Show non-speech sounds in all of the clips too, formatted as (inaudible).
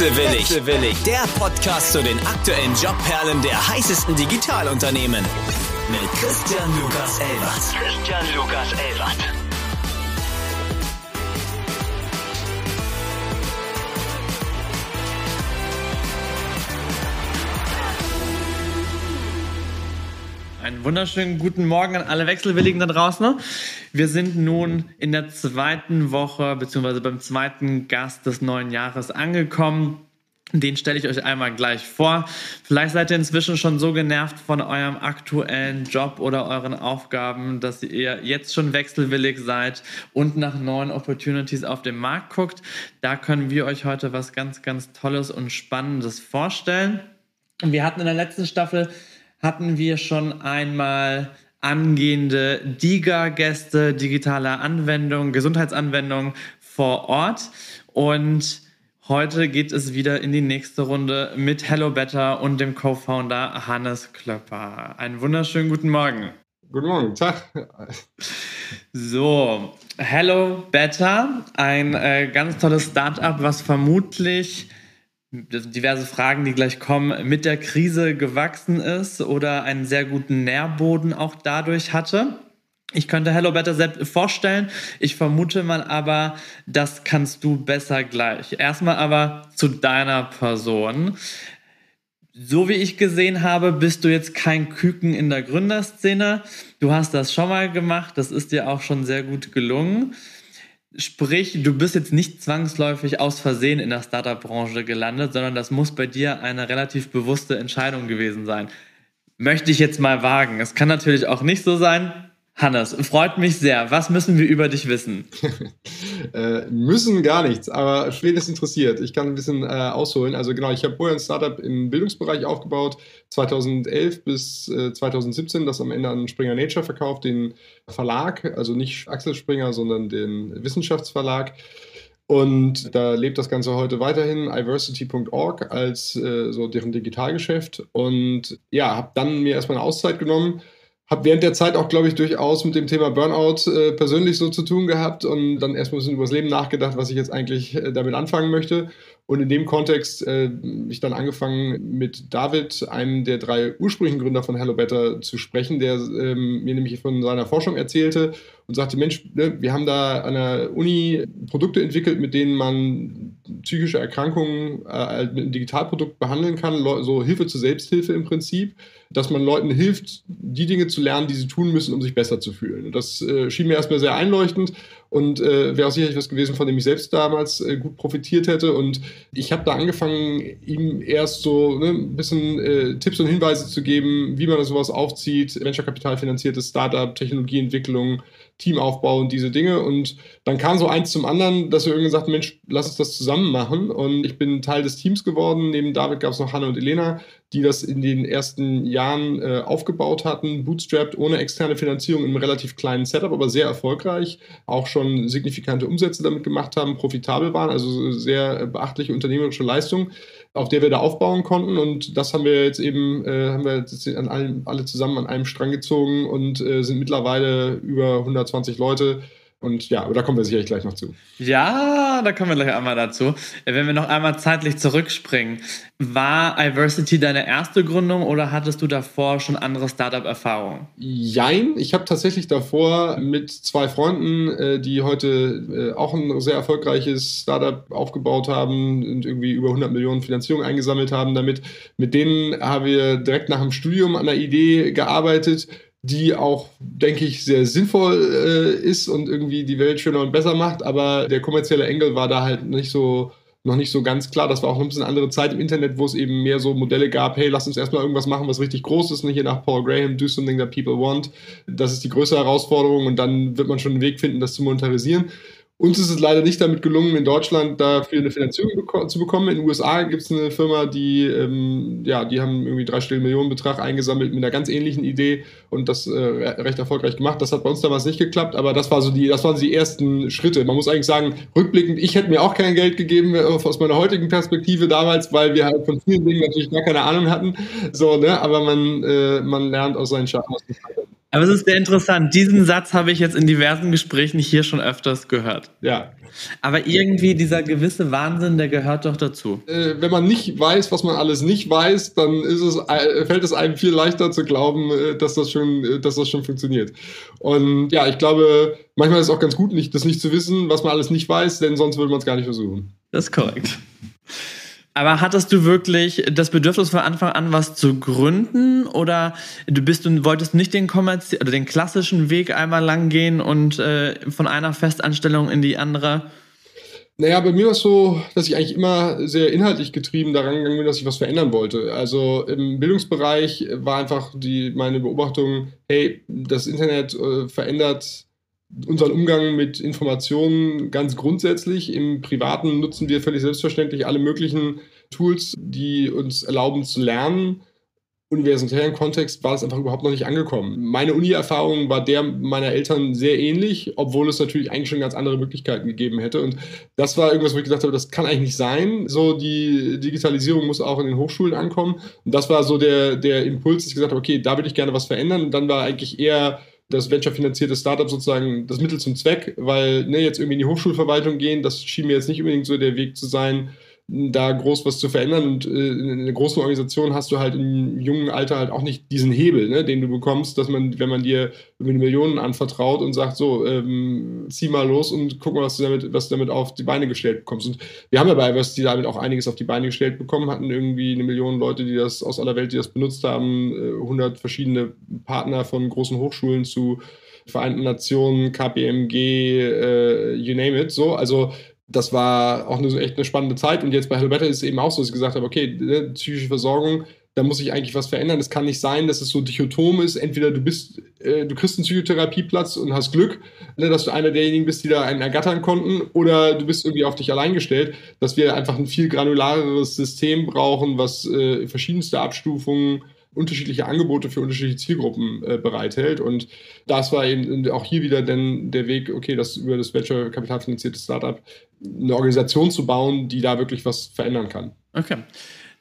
Wechselwillig. Wechselwillig, der Podcast zu den aktuellen Jobperlen der heißesten Digitalunternehmen. Mit Christian Lukas Elbert. Christian Lukas Elbert. Einen wunderschönen guten Morgen an alle Wechselwilligen da draußen. Wir sind nun in der zweiten Woche beziehungsweise beim zweiten Gast des neuen Jahres angekommen. Den stelle ich euch einmal gleich vor. Vielleicht seid ihr inzwischen schon so genervt von eurem aktuellen Job oder euren Aufgaben, dass ihr jetzt schon wechselwillig seid und nach neuen Opportunities auf dem Markt guckt. Da können wir euch heute was ganz, ganz Tolles und Spannendes vorstellen. Wir hatten in der letzten Staffel hatten wir schon einmal angehende DIGA-Gäste, digitale Anwendungen, Gesundheitsanwendungen vor Ort. Und heute geht es wieder in die nächste Runde mit Hello Better und dem Co-Founder Hannes Klöpper. Einen wunderschönen guten Morgen. Guten Morgen, Tag. So, Hello Better, ein äh, ganz tolles Startup, was vermutlich diverse Fragen, die gleich kommen, mit der Krise gewachsen ist oder einen sehr guten Nährboden auch dadurch hatte. Ich könnte Hello Better selbst vorstellen. Ich vermute mal aber, das kannst du besser gleich. Erstmal aber zu deiner Person. So wie ich gesehen habe, bist du jetzt kein Küken in der Gründerszene. Du hast das schon mal gemacht. Das ist dir auch schon sehr gut gelungen. Sprich, du bist jetzt nicht zwangsläufig aus Versehen in der Startup-Branche gelandet, sondern das muss bei dir eine relativ bewusste Entscheidung gewesen sein. Möchte ich jetzt mal wagen. Es kann natürlich auch nicht so sein. Hannes, freut mich sehr. Was müssen wir über dich wissen? (laughs) äh, müssen gar nichts, aber wen ist interessiert? Ich kann ein bisschen äh, ausholen. Also genau, ich habe vorher ein Startup im Bildungsbereich aufgebaut, 2011 bis äh, 2017, das am Ende an Springer Nature verkauft, den Verlag, also nicht Axel Springer, sondern den Wissenschaftsverlag. Und da lebt das Ganze heute weiterhin, iversity.org als äh, so deren Digitalgeschäft. Und ja, habe dann mir erstmal eine Auszeit genommen habe während der Zeit auch, glaube ich, durchaus mit dem Thema Burnout äh, persönlich so zu tun gehabt und dann erstmal ein bisschen über das Leben nachgedacht, was ich jetzt eigentlich äh, damit anfangen möchte. Und in dem Kontext äh, ich dann angefangen mit David, einem der drei ursprünglichen Gründer von Hello Better, zu sprechen, der ähm, mir nämlich von seiner Forschung erzählte und sagte, Mensch, ne, wir haben da an der Uni Produkte entwickelt, mit denen man psychische Erkrankungen äh, mit einem Digitalprodukt behandeln kann, so Hilfe zur Selbsthilfe im Prinzip, dass man Leuten hilft, die Dinge zu lernen, die sie tun müssen, um sich besser zu fühlen. Das äh, schien mir erstmal sehr einleuchtend und äh, wäre auch sicherlich was gewesen, von dem ich selbst damals äh, gut profitiert hätte. Und ich habe da angefangen, ihm erst so ne, ein bisschen äh, Tipps und Hinweise zu geben, wie man sowas aufzieht, Venture Capital finanziertes Startup, Technologieentwicklung, Teamaufbau und diese Dinge. Und dann kam so eins zum anderen, dass wir irgendwie sagten, Mensch, lass uns das zusammen machen. Und ich bin Teil des Teams geworden. Neben David gab es noch Hanne und Elena, die das in den ersten Jahren äh, aufgebaut hatten, bootstrapped, ohne externe Finanzierung, in einem relativ kleinen Setup, aber sehr erfolgreich, auch schon signifikante Umsätze damit gemacht haben, profitabel waren, also sehr beachtliche unternehmerische Leistung auf der wir da aufbauen konnten. Und das haben wir jetzt eben, äh, haben wir jetzt an allen, alle zusammen an einem Strang gezogen und äh, sind mittlerweile über 120 Leute und ja, aber da kommen wir sicherlich gleich noch zu. Ja, da kommen wir gleich einmal dazu. Wenn wir noch einmal zeitlich zurückspringen, war Iversity deine erste Gründung oder hattest du davor schon andere Startup-Erfahrungen? Jein, ich habe tatsächlich davor mit zwei Freunden, äh, die heute äh, auch ein sehr erfolgreiches Startup aufgebaut haben und irgendwie über 100 Millionen Finanzierung eingesammelt haben damit. Mit denen haben wir direkt nach dem Studium an der Idee gearbeitet die auch, denke ich, sehr sinnvoll äh, ist und irgendwie die Welt schöner und besser macht. Aber der kommerzielle Engel war da halt nicht so, noch nicht so ganz klar. Das war auch ein bisschen andere Zeit im Internet, wo es eben mehr so Modelle gab, hey, lass uns erstmal irgendwas machen, was richtig groß ist. Nicht hier nach Paul Graham, do something that people want. Das ist die größte Herausforderung und dann wird man schon einen Weg finden, das zu monetarisieren. Uns ist es leider nicht damit gelungen, in Deutschland dafür eine Finanzierung zu bekommen. In den USA gibt es eine Firma, die, ähm, ja, die haben irgendwie dreistelligen Millionenbetrag eingesammelt mit einer ganz ähnlichen Idee und das äh, recht erfolgreich gemacht. Das hat bei uns damals nicht geklappt, aber das, war so die, das waren die ersten Schritte. Man muss eigentlich sagen, rückblickend, ich hätte mir auch kein Geld gegeben äh, aus meiner heutigen Perspektive damals, weil wir halt von vielen Dingen natürlich gar keine Ahnung hatten. So, ne? Aber man, äh, man lernt aus seinen Schaden. Aber es ist sehr interessant. Diesen Satz habe ich jetzt in diversen Gesprächen hier schon öfters gehört. Ja. Aber irgendwie dieser gewisse Wahnsinn, der gehört doch dazu. Äh, wenn man nicht weiß, was man alles nicht weiß, dann es, äh, fällt es einem viel leichter zu glauben, äh, dass das schon, äh, dass das schon funktioniert. Und ja, ich glaube, manchmal ist es auch ganz gut, nicht, das nicht zu wissen, was man alles nicht weiß, denn sonst würde man es gar nicht versuchen. Das ist korrekt. Aber hattest du wirklich das Bedürfnis von Anfang an, was zu gründen? Oder du bist und wolltest nicht den oder den klassischen Weg einmal lang gehen und äh, von einer Festanstellung in die andere? Naja, bei mir war es so, dass ich eigentlich immer sehr inhaltlich getrieben daran gegangen bin, dass ich was verändern wollte. Also im Bildungsbereich war einfach die, meine Beobachtung, hey, das Internet äh, verändert unseren Umgang mit Informationen ganz grundsätzlich. Im Privaten nutzen wir völlig selbstverständlich alle möglichen Tools, die uns erlauben zu lernen. Universitären Kontext war das einfach überhaupt noch nicht angekommen. Meine Uni-Erfahrung war der meiner Eltern sehr ähnlich, obwohl es natürlich eigentlich schon ganz andere Möglichkeiten gegeben hätte. Und das war irgendwas, wo ich gesagt habe, das kann eigentlich nicht sein. So, die Digitalisierung muss auch in den Hochschulen ankommen. Und das war so der, der Impuls, dass ich gesagt habe, okay, da will ich gerne was verändern. Und dann war eigentlich eher das venture-finanzierte Startup sozusagen das Mittel zum Zweck, weil ne, jetzt irgendwie in die Hochschulverwaltung gehen, das schien mir jetzt nicht unbedingt so der Weg zu sein, da groß was zu verändern. Und äh, in einer großen Organisation hast du halt im jungen Alter halt auch nicht diesen Hebel, ne, den du bekommst, dass man, wenn man dir über Millionen anvertraut und sagt, so, ähm, zieh mal los und guck mal, was du damit, was du damit auf die Beine gestellt bekommst. Und wir haben ja bei was die damit auch einiges auf die Beine gestellt bekommen, hatten irgendwie eine Million Leute, die das aus aller Welt, die das benutzt haben, 100 äh, verschiedene Partner von großen Hochschulen zu Vereinten Nationen, KPMG, äh, you name it, so. Also das war auch eine, echt eine spannende Zeit. Und jetzt bei Hello Better ist es eben auch so, dass ich gesagt habe, okay, ne, psychische Versorgung, da muss ich eigentlich was verändern. Es kann nicht sein, dass es so dichotom ist. Entweder du bist, äh, du kriegst einen Psychotherapieplatz und hast Glück, ne, dass du einer derjenigen bist, die da einen ergattern konnten, oder du bist irgendwie auf dich allein gestellt, dass wir einfach ein viel granulareres System brauchen, was äh, verschiedenste Abstufungen unterschiedliche Angebote für unterschiedliche Zielgruppen äh, bereithält. Und das war eben auch hier wieder denn der Weg, okay, das über das Venture-Kapital finanzierte Startup eine Organisation zu bauen, die da wirklich was verändern kann. Okay.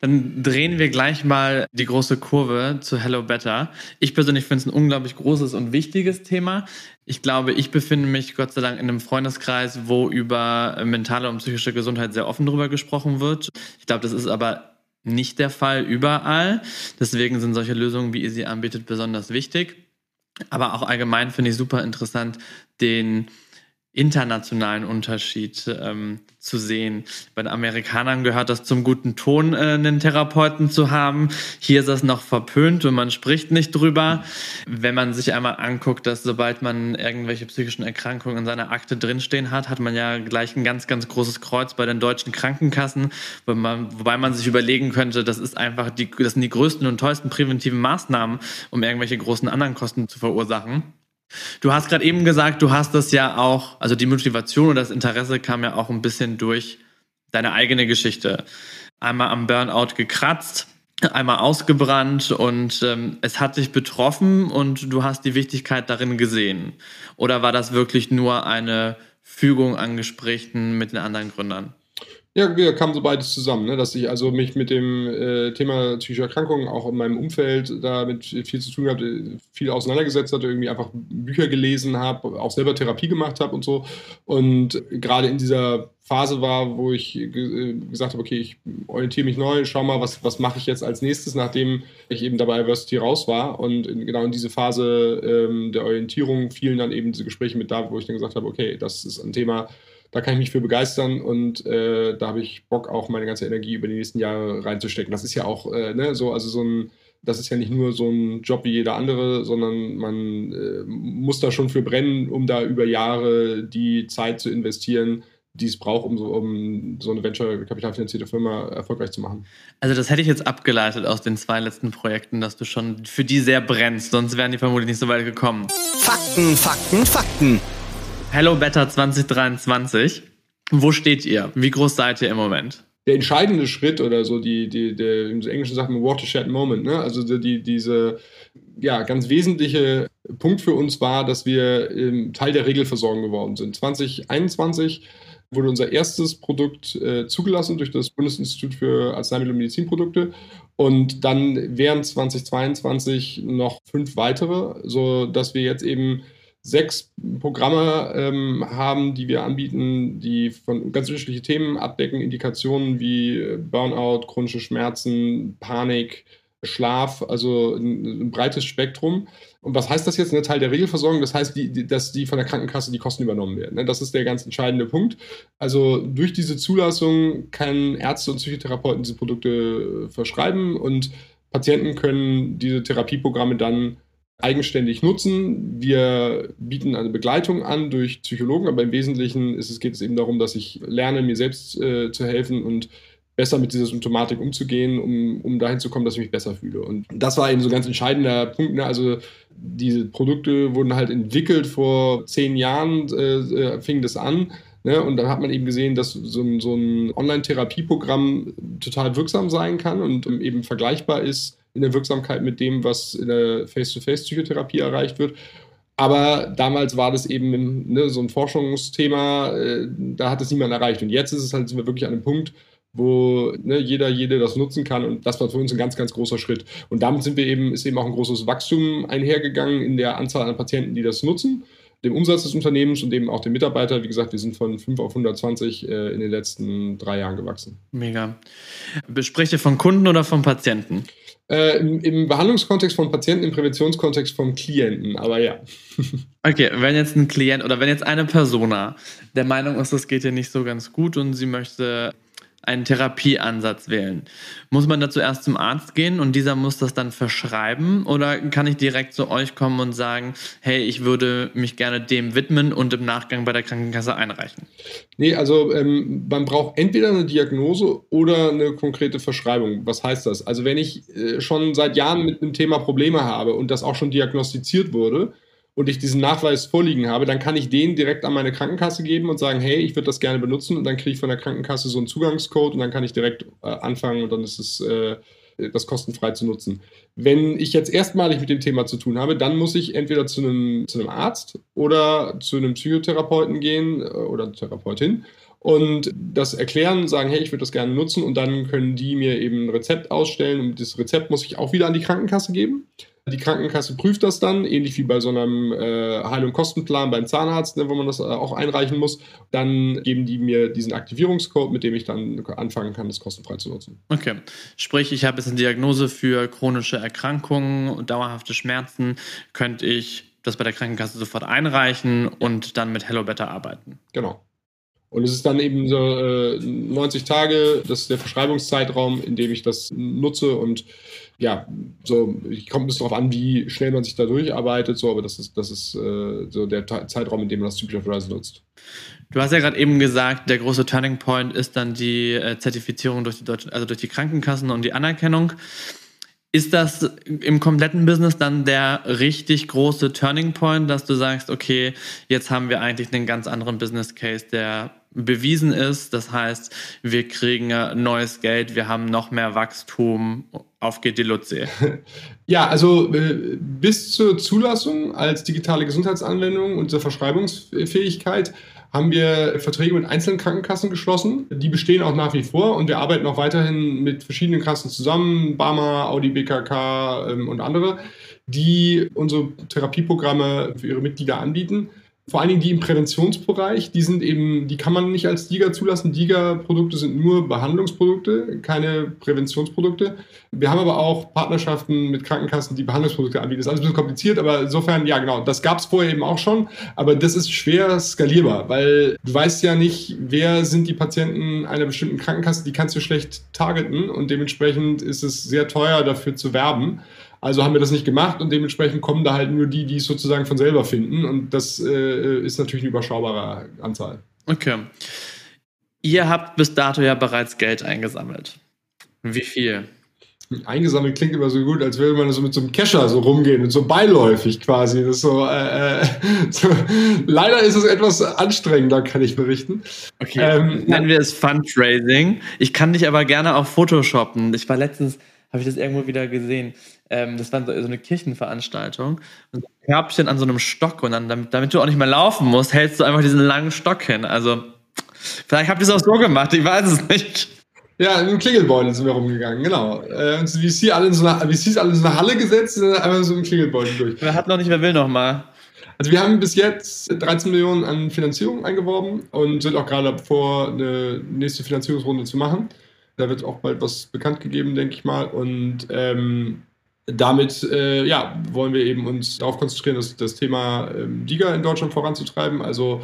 Dann drehen wir gleich mal die große Kurve zu Hello Better. Ich persönlich finde es ein unglaublich großes und wichtiges Thema. Ich glaube, ich befinde mich Gott sei Dank in einem Freundeskreis, wo über mentale und psychische Gesundheit sehr offen darüber gesprochen wird. Ich glaube, das ist aber nicht der Fall überall. Deswegen sind solche Lösungen, wie ihr sie anbietet, besonders wichtig. Aber auch allgemein finde ich super interessant, den internationalen Unterschied ähm, zu sehen. Bei den Amerikanern gehört das zum guten Ton, äh, einen Therapeuten zu haben. Hier ist das noch verpönt und man spricht nicht drüber. Wenn man sich einmal anguckt, dass sobald man irgendwelche psychischen Erkrankungen in seiner Akte drinstehen hat, hat man ja gleich ein ganz, ganz großes Kreuz bei den deutschen Krankenkassen, wo man, wobei man sich überlegen könnte, das ist einfach die, das sind die größten und teuersten präventiven Maßnahmen, um irgendwelche großen anderen Kosten zu verursachen. Du hast gerade eben gesagt, du hast das ja auch, also die Motivation und das Interesse kam ja auch ein bisschen durch deine eigene Geschichte. Einmal am Burnout gekratzt, einmal ausgebrannt und ähm, es hat dich betroffen und du hast die Wichtigkeit darin gesehen. Oder war das wirklich nur eine Fügung an Gesprächen mit den anderen Gründern? Ja, ja, kam so beides zusammen, ne? dass ich also mich mit dem äh, Thema psychische Erkrankungen auch in meinem Umfeld damit viel zu tun hatte, viel auseinandergesetzt hatte, irgendwie einfach Bücher gelesen habe, auch selber Therapie gemacht habe und so. Und gerade in dieser Phase war, wo ich ge gesagt habe, okay, ich orientiere mich neu, schau mal, was, was mache ich jetzt als nächstes, nachdem ich eben dabei Diversity raus war. Und in, genau in diese Phase ähm, der Orientierung fielen dann eben diese Gespräche mit da, wo ich dann gesagt habe, okay, das ist ein Thema, da kann ich mich für begeistern und äh, da habe ich Bock, auch meine ganze Energie über die nächsten Jahre reinzustecken. Das ist ja auch äh, ne, so, also so ein, das ist ja nicht nur so ein Job wie jeder andere, sondern man äh, muss da schon für brennen, um da über Jahre die Zeit zu investieren, die es braucht, um so, um so eine venture-kapitalfinanzierte Firma erfolgreich zu machen. Also das hätte ich jetzt abgeleitet aus den zwei letzten Projekten, dass du schon für die sehr brennst, sonst wären die vermutlich nicht so weit gekommen. Fakten, Fakten, Fakten. Hello Better 2023. Wo steht ihr? Wie groß seid ihr im Moment? Der entscheidende Schritt oder so, die, die, der, im Englischen sagt man Watershed Moment, ne? also die, diese ja, ganz wesentliche Punkt für uns war, dass wir ähm, Teil der Regelversorgung geworden sind. 2021 wurde unser erstes Produkt äh, zugelassen durch das Bundesinstitut für Arzneimittel und Medizinprodukte und dann während 2022 noch fünf weitere, sodass wir jetzt eben sechs Programme ähm, haben, die wir anbieten, die von ganz unterschiedliche Themen abdecken, Indikationen wie Burnout, chronische Schmerzen, Panik, Schlaf, also ein, ein, breites Spektrum. Und was heißt das jetzt? Ein Teil der Regelversorgung, das heißt, die, die, dass die von der Krankenkasse die Kosten übernommen werden. Ne? Das ist der ganz entscheidende Punkt. Also durch diese Zulassung können Ärzte und Psychotherapeuten diese Produkte verschreiben und Patienten können diese Therapieprogramme dann eigenständig nutzen. Wir bieten eine Begleitung an durch Psychologen, aber im Wesentlichen ist es, geht es eben darum, dass ich lerne, mir selbst äh, zu helfen und besser mit dieser Symptomatik umzugehen, um, um dahin zu kommen, dass ich mich besser fühle. Und das war eben so ein ganz entscheidender Punkt. Ne? Also diese Produkte wurden halt entwickelt vor zehn Jahren, äh, äh fing das an. Ne? Und dann hat man eben gesehen, dass so ein, so ein Online-Therapieprogramm total wirksam sein kann und eben vergleichbar ist in der Wirksamkeit mit dem, was in der Face-to-Face-Psychotherapie erreicht wird. Aber damals war das eben ne, so ein Forschungsthema, äh, da hat es niemand erreicht. Und jetzt ist es halt, sind wir wirklich an einem Punkt, wo ne, jeder, jede das nutzen kann. Und das war für uns ein ganz, ganz großer Schritt. Und damit sind wir eben, ist eben auch ein großes Wachstum einhergegangen in der Anzahl an Patienten, die das nutzen, dem Umsatz des Unternehmens und eben auch den Mitarbeiter. Wie gesagt, wir sind von 5 auf 120 äh, in den letzten drei Jahren gewachsen. Mega. Bespreche von Kunden oder von Patienten? Äh, im, im, Behandlungskontext von Patienten, im Präventionskontext vom Klienten, aber ja. (laughs) okay, wenn jetzt ein Klient oder wenn jetzt eine Persona der Meinung ist, das geht ihr nicht so ganz gut und sie möchte einen Therapieansatz wählen. Muss man dazu erst zum Arzt gehen und dieser muss das dann verschreiben oder kann ich direkt zu euch kommen und sagen, hey, ich würde mich gerne dem widmen und im Nachgang bei der Krankenkasse einreichen? Nee, also ähm, man braucht entweder eine Diagnose oder eine konkrete Verschreibung. Was heißt das? Also wenn ich äh, schon seit Jahren mit einem Thema Probleme habe und das auch schon diagnostiziert wurde, und ich diesen Nachweis vorliegen habe, dann kann ich den direkt an meine Krankenkasse geben und sagen, hey, ich würde das gerne benutzen und dann kriege ich von der Krankenkasse so einen Zugangscode und dann kann ich direkt äh, anfangen und dann ist es äh, das kostenfrei zu nutzen. Wenn ich jetzt erstmalig mit dem Thema zu tun habe, dann muss ich entweder zu einem, zu einem Arzt oder zu einem Psychotherapeuten gehen äh, oder Therapeutin und das erklären, sagen, hey, ich würde das gerne nutzen und dann können die mir eben ein Rezept ausstellen und das Rezept muss ich auch wieder an die Krankenkasse geben. Die Krankenkasse prüft das dann, ähnlich wie bei so einem äh, Heil- und Kostenplan beim Zahnarzt, ne, wo man das äh, auch einreichen muss. Dann geben die mir diesen Aktivierungscode, mit dem ich dann anfangen kann, das kostenfrei zu nutzen. Okay. Sprich, ich habe jetzt eine Diagnose für chronische Erkrankungen und dauerhafte Schmerzen. Könnte ich das bei der Krankenkasse sofort einreichen und dann mit Hello Better arbeiten? Genau. Und es ist dann eben so äh, 90 Tage, das ist der Verschreibungszeitraum, in dem ich das nutze und ja, so, ich komme ein bisschen darauf an, wie schnell man sich da durcharbeitet, so, aber das ist, das ist äh, so der Zeitraum, in dem man das typischerweise nutzt. Du hast ja gerade eben gesagt, der große Turning Point ist dann die äh, Zertifizierung durch die Deutsche, also durch die Krankenkassen und die Anerkennung. Ist das im kompletten Business dann der richtig große Turning Point, dass du sagst, okay, jetzt haben wir eigentlich einen ganz anderen Business Case, der bewiesen ist. Das heißt, wir kriegen neues Geld, wir haben noch mehr Wachstum. Auf geht die Luzi. (laughs) Ja, also äh, bis zur Zulassung als digitale Gesundheitsanwendung und zur Verschreibungsfähigkeit haben wir Verträge mit einzelnen Krankenkassen geschlossen. Die bestehen auch nach wie vor und wir arbeiten auch weiterhin mit verschiedenen Kassen zusammen, Barmer, Audi, BKK ähm, und andere, die unsere Therapieprogramme für ihre Mitglieder anbieten vor allen Dingen die im Präventionsbereich, die sind eben, die kann man nicht als DIGA zulassen. DIGA-Produkte sind nur Behandlungsprodukte, keine Präventionsprodukte. Wir haben aber auch Partnerschaften mit Krankenkassen, die Behandlungsprodukte anbieten. Das ist alles ein bisschen kompliziert, aber insofern, ja genau, das gab es vorher eben auch schon, aber das ist schwer skalierbar, weil du weißt ja nicht, wer sind die Patienten einer bestimmten Krankenkasse, die kannst du schlecht targeten und dementsprechend ist es sehr teuer dafür zu werben. Also haben wir das nicht gemacht und dementsprechend kommen da halt nur die, die es sozusagen von selber finden. Und das äh, ist natürlich eine überschaubare Anzahl. Okay. Ihr habt bis dato ja bereits Geld eingesammelt. Wie viel? Eingesammelt klingt immer so gut, als würde man so mit so einem Kescher so rumgehen und so beiläufig quasi. Das so, äh, äh (laughs) so. Leider ist es etwas anstrengender, kann ich berichten. Okay, ähm, nennen wir es Fundraising. Ich kann dich aber gerne auch photoshoppen. Ich war letztens habe ich das irgendwo wieder gesehen. Ähm, das war so, so, eine Kirchenveranstaltung. Und ein Körbchen an so einem Stock und dann, damit, damit, du auch nicht mehr laufen musst, hältst du einfach diesen langen Stock hin. Also, vielleicht habt ihr es auch so gemacht, ich weiß es nicht. Ja, im Klingelbeutel sind wir rumgegangen, genau. Äh, VC alle in so eine, VCs alle in so eine Halle gesetzt, einmal so im Klingelbeutel durch. Wer hat noch nicht, wer will noch mal? Also wir haben bis jetzt 13 Millionen an Finanzierung eingeworben und sind auch gerade vor, eine nächste Finanzierungsrunde zu machen. Da wird auch bald was bekannt gegeben, denke ich mal. Und ähm, damit äh, ja, wollen wir eben uns darauf konzentrieren, das, das Thema ähm, DIGA in Deutschland voranzutreiben. Also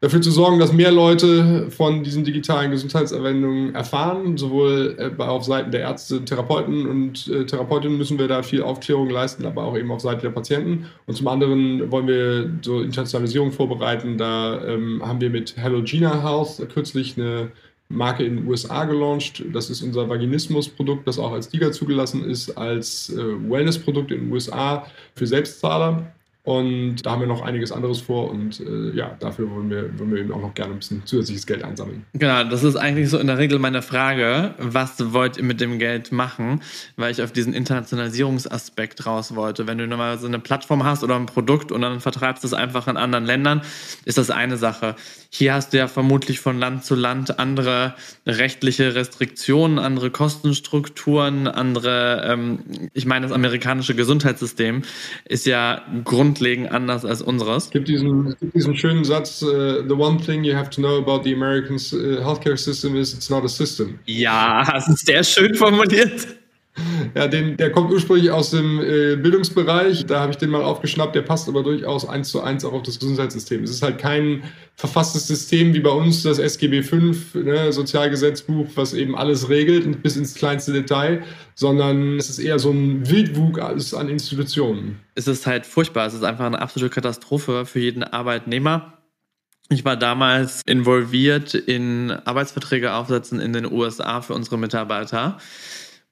dafür zu sorgen, dass mehr Leute von diesen digitalen Gesundheitsanwendungen erfahren. Sowohl äh, auf Seiten der Ärzte, Therapeuten und äh, Therapeutinnen müssen wir da viel Aufklärung leisten, aber auch eben auf Seite der Patienten. Und zum anderen wollen wir so Internationalisierung vorbereiten. Da ähm, haben wir mit Hello Gina Health kürzlich eine Marke in den USA gelauncht. Das ist unser Vaginismus-Produkt, das auch als DIGA zugelassen ist, als äh, Wellness-Produkt in den USA für Selbstzahler. Und da haben wir noch einiges anderes vor und äh, ja, dafür wollen wir, wollen wir eben auch noch gerne ein bisschen zusätzliches Geld einsammeln. Genau, das ist eigentlich so in der Regel meine Frage. Was wollt ihr mit dem Geld machen? Weil ich auf diesen Internationalisierungsaspekt raus wollte. Wenn du normalerweise eine Plattform hast oder ein Produkt und dann vertreibst du es einfach in anderen Ländern, ist das eine Sache. Hier hast du ja vermutlich von Land zu Land andere rechtliche Restriktionen, andere Kostenstrukturen, andere, ähm, ich meine, das amerikanische Gesundheitssystem ist ja Grund grundlegend anders als unseres. Es gibt diesen, es gibt diesen schönen Satz, uh, the one thing you have to know about the American uh, healthcare system is it's not a system. Ja, (laughs) sehr schön formuliert. Ja, den, der kommt ursprünglich aus dem äh, Bildungsbereich. Da habe ich den mal aufgeschnappt. Der passt aber durchaus eins zu eins auch auf das Gesundheitssystem. Es ist halt kein verfasstes System wie bei uns das SGB V, ne, Sozialgesetzbuch, was eben alles regelt bis ins kleinste Detail, sondern es ist eher so ein Wildwug an Institutionen. Es ist halt furchtbar. Es ist einfach eine absolute Katastrophe für jeden Arbeitnehmer. Ich war damals involviert in Arbeitsverträge aufsetzen in den USA für unsere Mitarbeiter.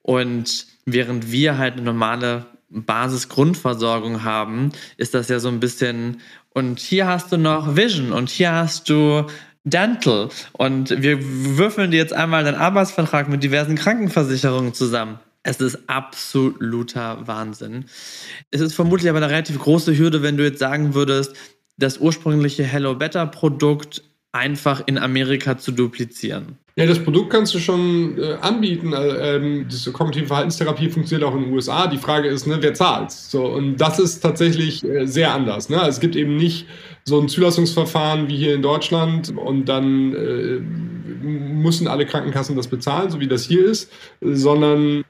Und während wir halt eine normale Basisgrundversorgung haben, ist das ja so ein bisschen, und hier hast du noch Vision und hier hast du Dental und wir würfeln dir jetzt einmal deinen Arbeitsvertrag mit diversen Krankenversicherungen zusammen. Es ist absoluter Wahnsinn. Es ist vermutlich aber eine relativ große Hürde, wenn du jetzt sagen würdest, das ursprüngliche Hello Better Produkt einfach in Amerika zu duplizieren. Ja, das Produkt kannst du schon äh, anbieten. Äh, ähm, diese kognitive Verhaltenstherapie funktioniert auch in den USA. Die Frage ist, ne, wer zahlt? So, und das ist tatsächlich äh, sehr anders. Ne? Also es gibt eben nicht so ein Zulassungsverfahren wie hier in Deutschland und dann äh, müssen alle Krankenkassen das bezahlen, so wie das hier ist, sondern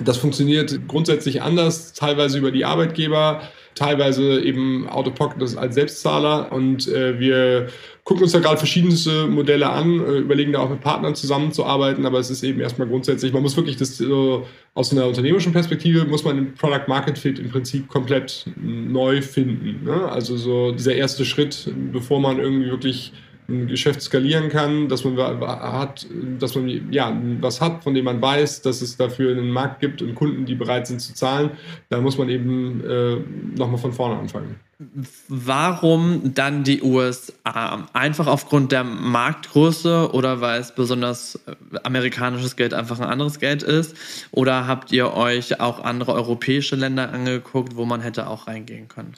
das funktioniert grundsätzlich anders, teilweise über die Arbeitgeber, teilweise eben out of pocket als Selbstzahler und äh, wir gucken uns da gerade verschiedenste Modelle an, äh, überlegen da auch mit Partnern zusammenzuarbeiten, aber es ist eben erstmal grundsätzlich, man muss wirklich das so aus einer unternehmerischen Perspektive muss man den Product Market Fit im Prinzip komplett neu finden. Ne? Also so dieser erste Schritt, bevor man irgendwie wirklich ein Geschäft skalieren kann, dass man hat, dass man ja was hat, von dem man weiß, dass es dafür einen Markt gibt und Kunden, die bereit sind zu zahlen, da muss man eben äh, nochmal von vorne anfangen. Warum dann die USA? Einfach aufgrund der Marktgröße oder weil es besonders äh, amerikanisches Geld einfach ein anderes Geld ist? Oder habt ihr euch auch andere europäische Länder angeguckt, wo man hätte auch reingehen können?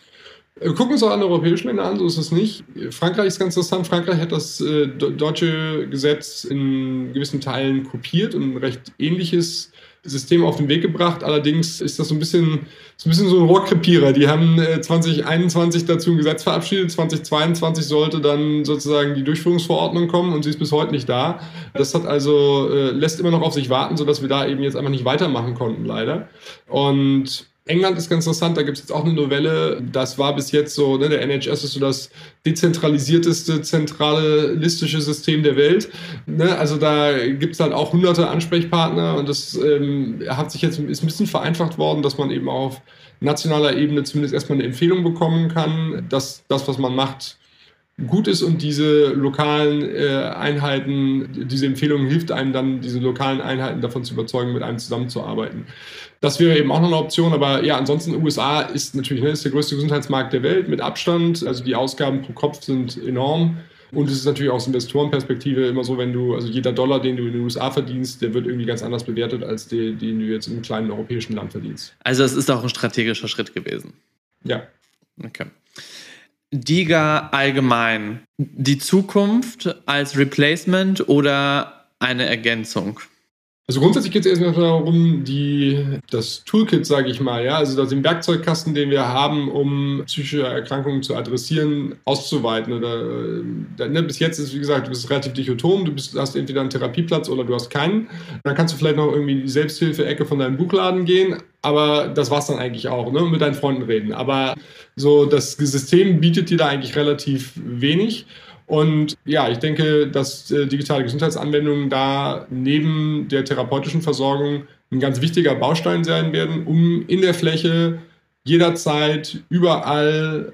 Wir gucken uns auch andere europäische Länder an, so ist es nicht. Frankreich ist ganz interessant. Frankreich hat das äh, deutsche Gesetz in gewissen Teilen kopiert und ein recht ähnliches System auf den Weg gebracht. Allerdings ist das so ein bisschen so ein, bisschen so ein Rohrkrepierer. Die haben äh, 2021 dazu ein Gesetz verabschiedet. 2022 sollte dann sozusagen die Durchführungsverordnung kommen und sie ist bis heute nicht da. Das hat also, äh, lässt immer noch auf sich warten, sodass wir da eben jetzt einfach nicht weitermachen konnten, leider. Und England ist ganz interessant, da gibt es jetzt auch eine Novelle. Das war bis jetzt so, ne, der NHS ist so das dezentralisierteste, zentralistische System der Welt. Ne? Also da gibt es halt auch hunderte Ansprechpartner und das ähm, hat sich jetzt ist ein bisschen vereinfacht worden, dass man eben auf nationaler Ebene zumindest erstmal eine Empfehlung bekommen kann, dass das, was man macht, gut ist und diese lokalen äh, Einheiten, diese Empfehlung hilft einem dann, diese lokalen Einheiten davon zu überzeugen, mit einem zusammenzuarbeiten. Das wäre eben auch noch eine Option, aber ja, ansonsten USA ist natürlich ne, ist der größte Gesundheitsmarkt der Welt mit Abstand. Also die Ausgaben pro Kopf sind enorm. Und es ist natürlich aus Investorenperspektive immer so, wenn du, also jeder Dollar, den du in den USA verdienst, der wird irgendwie ganz anders bewertet, als den, den du jetzt im kleinen europäischen Land verdienst. Also es ist auch ein strategischer Schritt gewesen. Ja. Okay. DIGA allgemein, die Zukunft als Replacement oder eine Ergänzung? Also grundsätzlich geht es erstmal darum, die, das Toolkit, sage ich mal, ja, also den Werkzeugkasten, den wir haben, um psychische Erkrankungen zu adressieren, auszuweiten. Oder, äh, ne, bis jetzt ist, wie gesagt, du bist relativ dichotom, du bist, hast entweder einen Therapieplatz oder du hast keinen. Dann kannst du vielleicht noch irgendwie in die Selbsthilfe-Ecke von deinem Buchladen gehen, aber das war es dann eigentlich auch, ne? mit deinen Freunden reden. Aber so das System bietet dir da eigentlich relativ wenig. Und ja, ich denke, dass äh, digitale Gesundheitsanwendungen da neben der therapeutischen Versorgung ein ganz wichtiger Baustein sein werden, um in der Fläche jederzeit, überall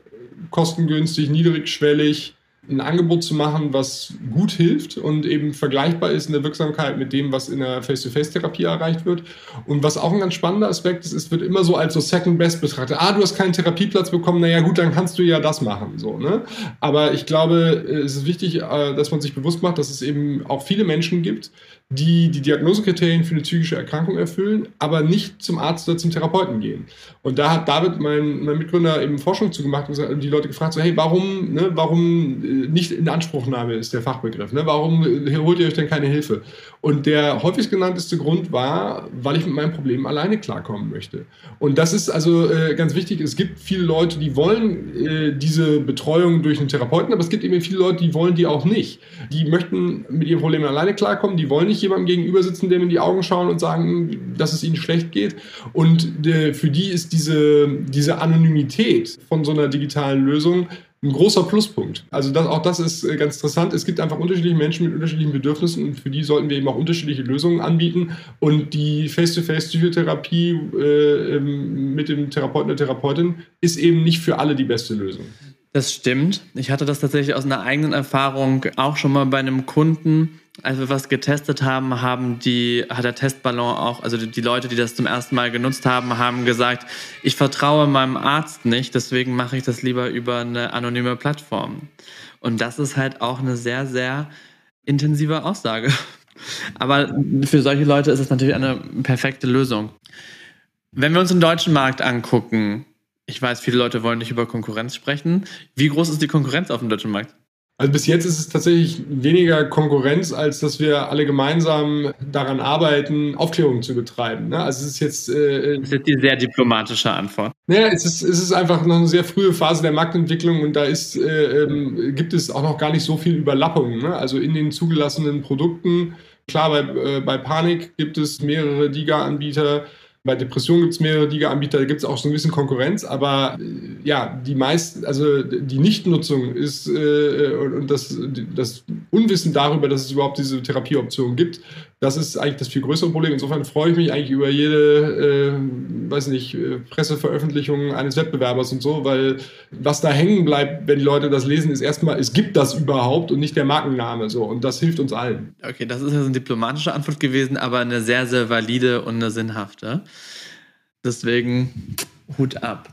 kostengünstig, niedrigschwellig ein Angebot zu machen, was gut hilft und eben vergleichbar ist in der Wirksamkeit mit dem, was in der Face-to-Face-Therapie erreicht wird. Und was auch ein ganz spannender Aspekt ist, es wird immer so als so Second Best betrachtet. Ah, du hast keinen Therapieplatz bekommen, naja gut, dann kannst du ja das machen. So, ne? Aber ich glaube, es ist wichtig, äh, dass man sich bewusst macht, dass es eben auch viele Menschen gibt, die die Diagnosekriterien für eine psychische Erkrankung erfüllen, aber nicht zum Arzt oder zum Therapeuten gehen. Und da hat David, mein, mein Mitgründer, eben Forschung zugemacht und die Leute gefragt, so, hey, warum, ne, warum äh, nicht in Anspruchnahme ist der Fachbegriff, ne? warum äh, holt ihr euch denn keine Hilfe? Und der häufigst genannteste Grund war, weil ich mit meinem Problem alleine klarkommen möchte. Und das ist also äh, ganz wichtig. Es gibt viele Leute, die wollen äh, diese Betreuung durch einen Therapeuten, aber es gibt eben viele Leute, die wollen die auch nicht. Die möchten mit ihren Problemen alleine klarkommen, die wollen nicht jemandem gegenüber sitzen, dem in die Augen schauen und sagen, dass es ihnen schlecht geht. Und äh, für die ist diese, diese Anonymität von so einer digitalen Lösung ein großer Pluspunkt. Also das, auch das ist äh, ganz interessant. Es gibt einfach unterschiedliche Menschen mit unterschiedlichen Bedürfnissen und für die sollten wir eben auch unterschiedliche Lösungen anbieten. Und die Face-to-Face-Psychotherapie äh, ähm, mit dem Therapeuten oder Therapeutin ist eben nicht für alle die beste Lösung. Das stimmt. Ich hatte das tatsächlich aus einer eigenen Erfahrung auch schon mal bei einem Kunden. Als wir was getestet haben, haben die, hat der Testballon auch, also die Leute, die das zum ersten Mal genutzt haben, haben gesagt, ich vertraue meinem Arzt nicht, deswegen mache ich das lieber über eine anonyme Plattform. Und das ist halt auch eine sehr, sehr intensive Aussage. Aber für solche Leute ist es natürlich eine perfekte Lösung. Wenn wir uns den deutschen Markt angucken, ich weiß, viele Leute wollen nicht über Konkurrenz sprechen. Wie groß ist die Konkurrenz auf dem deutschen Markt? Also bis jetzt ist es tatsächlich weniger Konkurrenz, als dass wir alle gemeinsam daran arbeiten, Aufklärung zu betreiben. Ne? Also es ist jetzt. Äh, das ist jetzt die sehr diplomatische Antwort. Naja, es ist, es ist einfach noch eine sehr frühe Phase der Marktentwicklung und da ist, äh, ähm, gibt es auch noch gar nicht so viel Überlappung. Ne? Also in den zugelassenen Produkten, klar, bei, äh, bei Panik gibt es mehrere DIGA-Anbieter. Bei Depressionen gibt es mehrere Liga-Anbieter, da gibt es auch so ein bisschen Konkurrenz, aber äh, ja, die meisten, also die Nichtnutzung ist äh, und das, das Unwissen darüber, dass es überhaupt diese Therapieoption gibt, das ist eigentlich das viel größere Problem. Insofern freue ich mich eigentlich über jede, äh, weiß nicht, äh, Presseveröffentlichung eines Wettbewerbers und so, weil was da hängen bleibt, wenn die Leute das lesen, ist erstmal, es gibt das überhaupt und nicht der Markenname so. Und das hilft uns allen. Okay, das ist ja so eine diplomatische Antwort gewesen, aber eine sehr, sehr valide und eine sinnhafte. Deswegen Hut ab.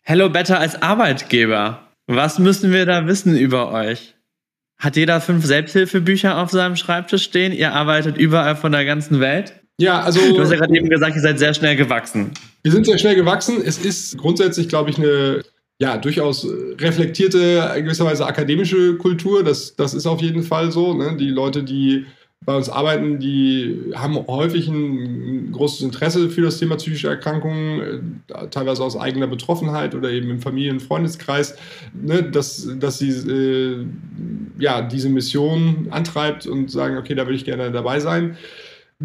Hello Better als Arbeitgeber. Was müssen wir da wissen über euch? Hat jeder fünf Selbsthilfebücher auf seinem Schreibtisch stehen? Ihr arbeitet überall von der ganzen Welt? Ja, also. Du hast ja gerade eben gesagt, ihr seid sehr schnell gewachsen. Wir sind sehr schnell gewachsen. Es ist grundsätzlich, glaube ich, eine ja, durchaus reflektierte, gewisserweise akademische Kultur. Das, das ist auf jeden Fall so. Ne? Die Leute, die bei uns arbeiten, die haben häufig ein großes Interesse für das Thema psychische Erkrankungen, äh, teilweise aus eigener Betroffenheit oder eben im Familien- und Freundeskreis, ne, dass, dass sie äh, ja, diese Mission antreibt und sagen, okay, da würde ich gerne dabei sein.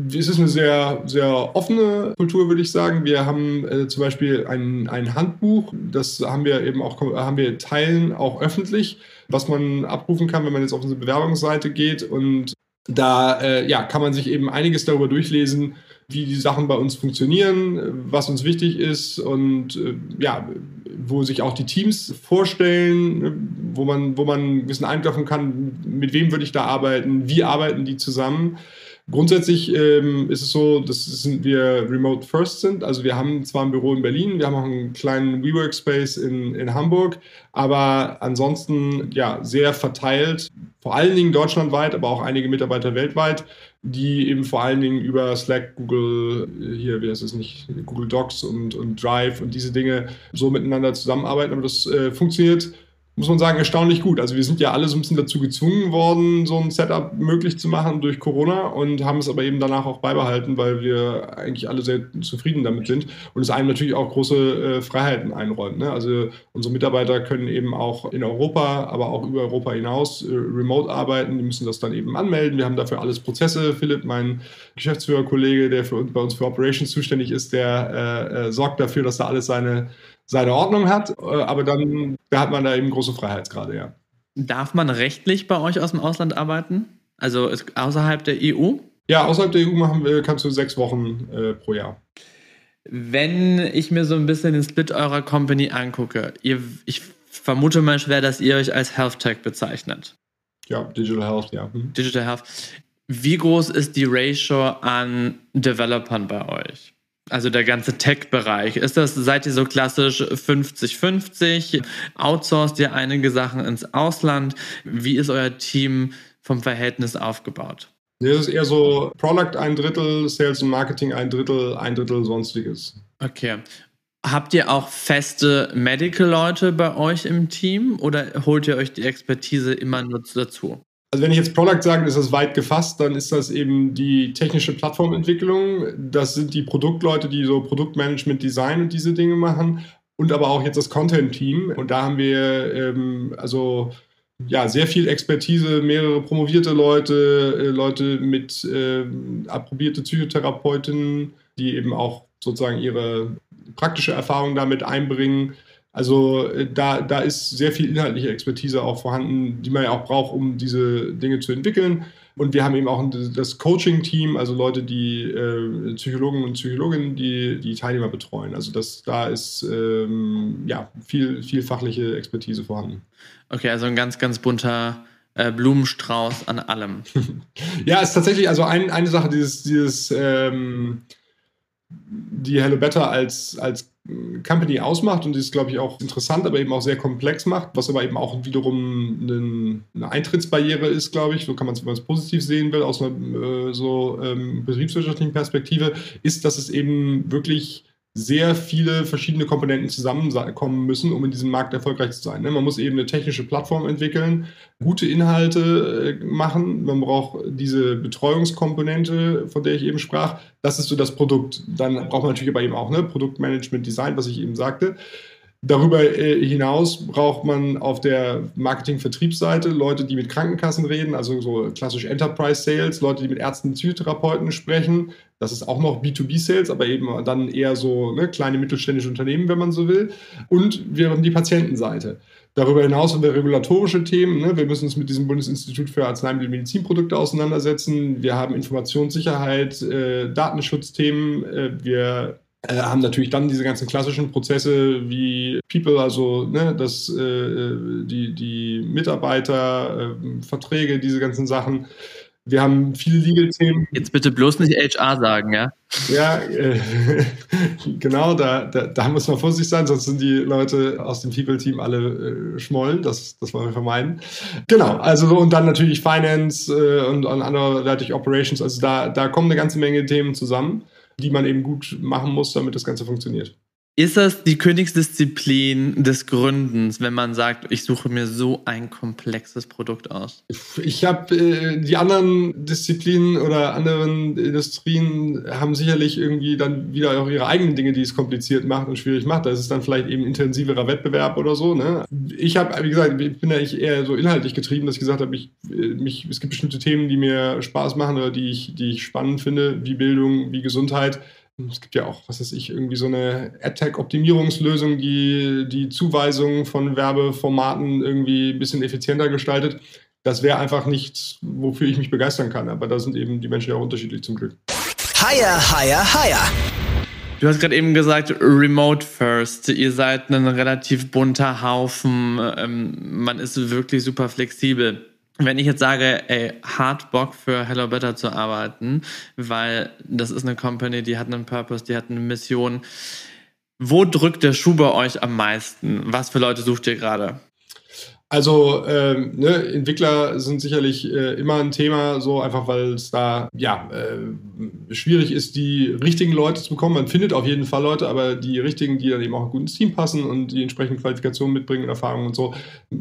Es ist eine sehr, sehr offene Kultur, würde ich sagen. Wir haben äh, zum Beispiel ein, ein Handbuch, das haben wir eben auch, haben wir teilen auch öffentlich, was man abrufen kann, wenn man jetzt auf unsere Bewerbungsseite geht und da äh, ja, kann man sich eben einiges darüber durchlesen, wie die Sachen bei uns funktionieren, was uns wichtig ist und äh, ja, wo sich auch die Teams vorstellen, ne, wo man, wo man ein bisschen eintauchen kann, mit wem würde ich da arbeiten, wie arbeiten die zusammen. Grundsätzlich ähm, ist es so, dass wir remote first sind. Also wir haben zwar ein Büro in Berlin, wir haben auch einen kleinen WeWork-Space in, in Hamburg, aber ansonsten ja sehr verteilt, vor allen Dingen deutschlandweit, aber auch einige Mitarbeiter weltweit, die eben vor allen Dingen über Slack, Google, hier, wie heißt es nicht, Google Docs und, und Drive und diese Dinge so miteinander zusammenarbeiten. Aber das äh, funktioniert muss man sagen, erstaunlich gut. Also wir sind ja alle so ein bisschen dazu gezwungen worden, so ein Setup möglich zu machen durch Corona und haben es aber eben danach auch beibehalten, weil wir eigentlich alle sehr zufrieden damit sind und es einem natürlich auch große äh, Freiheiten einräumt. Ne? Also unsere Mitarbeiter können eben auch in Europa, aber auch über Europa hinaus äh, remote arbeiten. Die müssen das dann eben anmelden. Wir haben dafür alles Prozesse. Philipp, mein Geschäftsführerkollege, der für, bei uns für Operations zuständig ist, der äh, äh sorgt dafür, dass da alles seine seine Ordnung hat, äh, aber dann da hat man da eben große Freiheitsgrade, ja. Darf man rechtlich bei euch aus dem Ausland arbeiten? Also außerhalb der EU? Ja, außerhalb der EU machen wir, kannst du sechs Wochen äh, pro Jahr. Wenn ich mir so ein bisschen den Split eurer Company angucke, ihr, ich vermute mal schwer, dass ihr euch als Health Tech bezeichnet. Ja, Digital Health, ja. Mhm. Digital Health. Wie groß ist die Ratio an Developern bei euch? Also der ganze Tech-Bereich. Ist das, seid ihr so klassisch 50-50? Outsourced ihr einige Sachen ins Ausland? Wie ist euer Team vom Verhältnis aufgebaut? Nee, das ist eher so Product ein Drittel, Sales und Marketing ein Drittel, ein Drittel sonstiges. Okay. Habt ihr auch feste Medical-Leute bei euch im Team oder holt ihr euch die Expertise immer nur dazu? Also wenn ich jetzt Product sage, ist das weit gefasst, dann ist das eben die technische Plattformentwicklung. Das sind die Produktleute, die so Produktmanagement, Design und diese Dinge machen. Und aber auch jetzt das Content-Team. Und da haben wir ähm, also ja, sehr viel Expertise, mehrere promovierte Leute, äh, Leute mit äh, approbierte Psychotherapeutinnen, die eben auch sozusagen ihre praktische Erfahrung damit einbringen. Also äh, da, da ist sehr viel inhaltliche Expertise auch vorhanden, die man ja auch braucht, um diese Dinge zu entwickeln. Und wir haben eben auch das Coaching-Team, also Leute, die äh, Psychologen und Psychologinnen, die die Teilnehmer betreuen. Also das, da ist ähm, ja, viel, viel fachliche Expertise vorhanden. Okay, also ein ganz, ganz bunter äh, Blumenstrauß an allem. (laughs) ja, ist tatsächlich, also ein, eine Sache, dieses, dieses ähm, die Hello Better als, als Company ausmacht und ist, glaube ich, auch interessant, aber eben auch sehr komplex macht, was aber eben auch wiederum eine, eine Eintrittsbarriere ist, glaube ich, so kann man es, wenn man es positiv sehen will, aus einer äh, so ähm, betriebswirtschaftlichen Perspektive, ist, dass es eben wirklich sehr viele verschiedene Komponenten zusammenkommen müssen, um in diesem Markt erfolgreich zu sein. Ne? Man muss eben eine technische Plattform entwickeln, gute Inhalte äh, machen, man braucht diese Betreuungskomponente, von der ich eben sprach. Das ist so das Produkt. Dann braucht man natürlich aber eben auch ne, Produktmanagement, Design, was ich eben sagte. Darüber äh, hinaus braucht man auf der Marketing-Vertriebsseite Leute, die mit Krankenkassen reden, also so klassisch Enterprise Sales, Leute, die mit Ärzten, Psychotherapeuten sprechen. Das ist auch noch B2B-Sales, aber eben dann eher so ne, kleine mittelständische Unternehmen, wenn man so will. Und wir haben die Patientenseite. Darüber hinaus haben wir regulatorische Themen. Ne? Wir müssen uns mit diesem Bundesinstitut für Arzneimittel und Medizinprodukte auseinandersetzen. Wir haben Informationssicherheit, äh, Datenschutzthemen. Äh, wir äh, haben natürlich dann diese ganzen klassischen Prozesse wie People, also ne, das, äh, die, die Mitarbeiter, äh, Verträge, diese ganzen Sachen. Wir haben viele Legal-Themen. Jetzt bitte bloß nicht HR sagen, ja? Ja, äh, (laughs) genau, da, da, da muss man vorsichtig sein, sonst sind die Leute aus dem People-Team alle äh, schmollen. Das, das wollen wir vermeiden. Genau, also und dann natürlich Finance äh, und, und anderweitig Operations. Also da, da kommen eine ganze Menge Themen zusammen die man eben gut machen muss, damit das Ganze funktioniert. Ist das die Königsdisziplin des Gründens, wenn man sagt, ich suche mir so ein komplexes Produkt aus? Ich habe äh, die anderen Disziplinen oder anderen Industrien haben sicherlich irgendwie dann wieder auch ihre eigenen Dinge, die es kompliziert macht und schwierig macht. Da ist es dann vielleicht eben intensiverer Wettbewerb oder so. Ne? Ich habe, wie gesagt, ich bin ja eher so inhaltlich getrieben, dass ich gesagt habe, ich, äh, mich, es gibt bestimmte Themen, die mir Spaß machen oder die ich, die ich spannend finde, wie Bildung, wie Gesundheit es gibt ja auch, was weiß ich, irgendwie so eine AdTech-Optimierungslösung, die die Zuweisung von Werbeformaten irgendwie ein bisschen effizienter gestaltet. Das wäre einfach nichts, wofür ich mich begeistern kann. Aber da sind eben die Menschen ja auch unterschiedlich zum Glück. Higher, higher, higher. Du hast gerade eben gesagt, Remote First. Ihr seid ein relativ bunter Haufen. Ähm, man ist wirklich super flexibel. Wenn ich jetzt sage, ey, hart Bock für Hello Better zu arbeiten, weil das ist eine Company, die hat einen Purpose, die hat eine Mission. Wo drückt der Schuh bei euch am meisten? Was für Leute sucht ihr gerade? Also ähm, ne, Entwickler sind sicherlich äh, immer ein Thema, so einfach weil es da ja äh, schwierig ist, die richtigen Leute zu bekommen. Man findet auf jeden Fall Leute, aber die richtigen, die dann eben auch gut ins Team passen und die entsprechenden Qualifikationen mitbringen und Erfahrungen und so.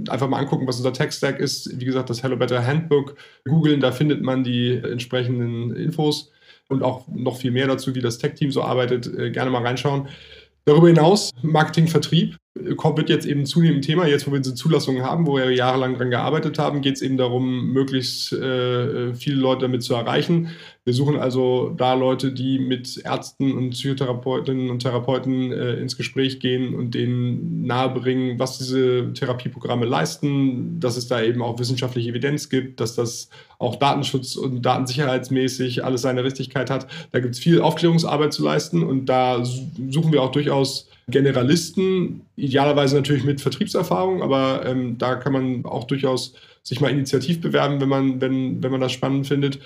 Einfach mal angucken, was unser Tech-Stack ist. Wie gesagt, das Hello Better Handbook googeln, da findet man die entsprechenden Infos und auch noch viel mehr dazu, wie das Tech-Team so arbeitet. Äh, gerne mal reinschauen. Darüber hinaus Marketing, Vertrieb wird jetzt eben zunehmend Thema. Jetzt, wo wir diese Zulassungen haben, wo wir jahrelang dran gearbeitet haben, geht es eben darum, möglichst äh, viele Leute damit zu erreichen. Wir suchen also da Leute, die mit Ärzten und Psychotherapeutinnen und Therapeuten äh, ins Gespräch gehen und denen nahebringen, was diese Therapieprogramme leisten, dass es da eben auch wissenschaftliche Evidenz gibt, dass das auch Datenschutz und datensicherheitsmäßig alles seine Richtigkeit hat. Da gibt es viel Aufklärungsarbeit zu leisten und da suchen wir auch durchaus Generalisten, idealerweise natürlich mit Vertriebserfahrung, aber ähm, da kann man auch durchaus sich mal initiativ bewerben, wenn man, wenn, wenn man das spannend findet.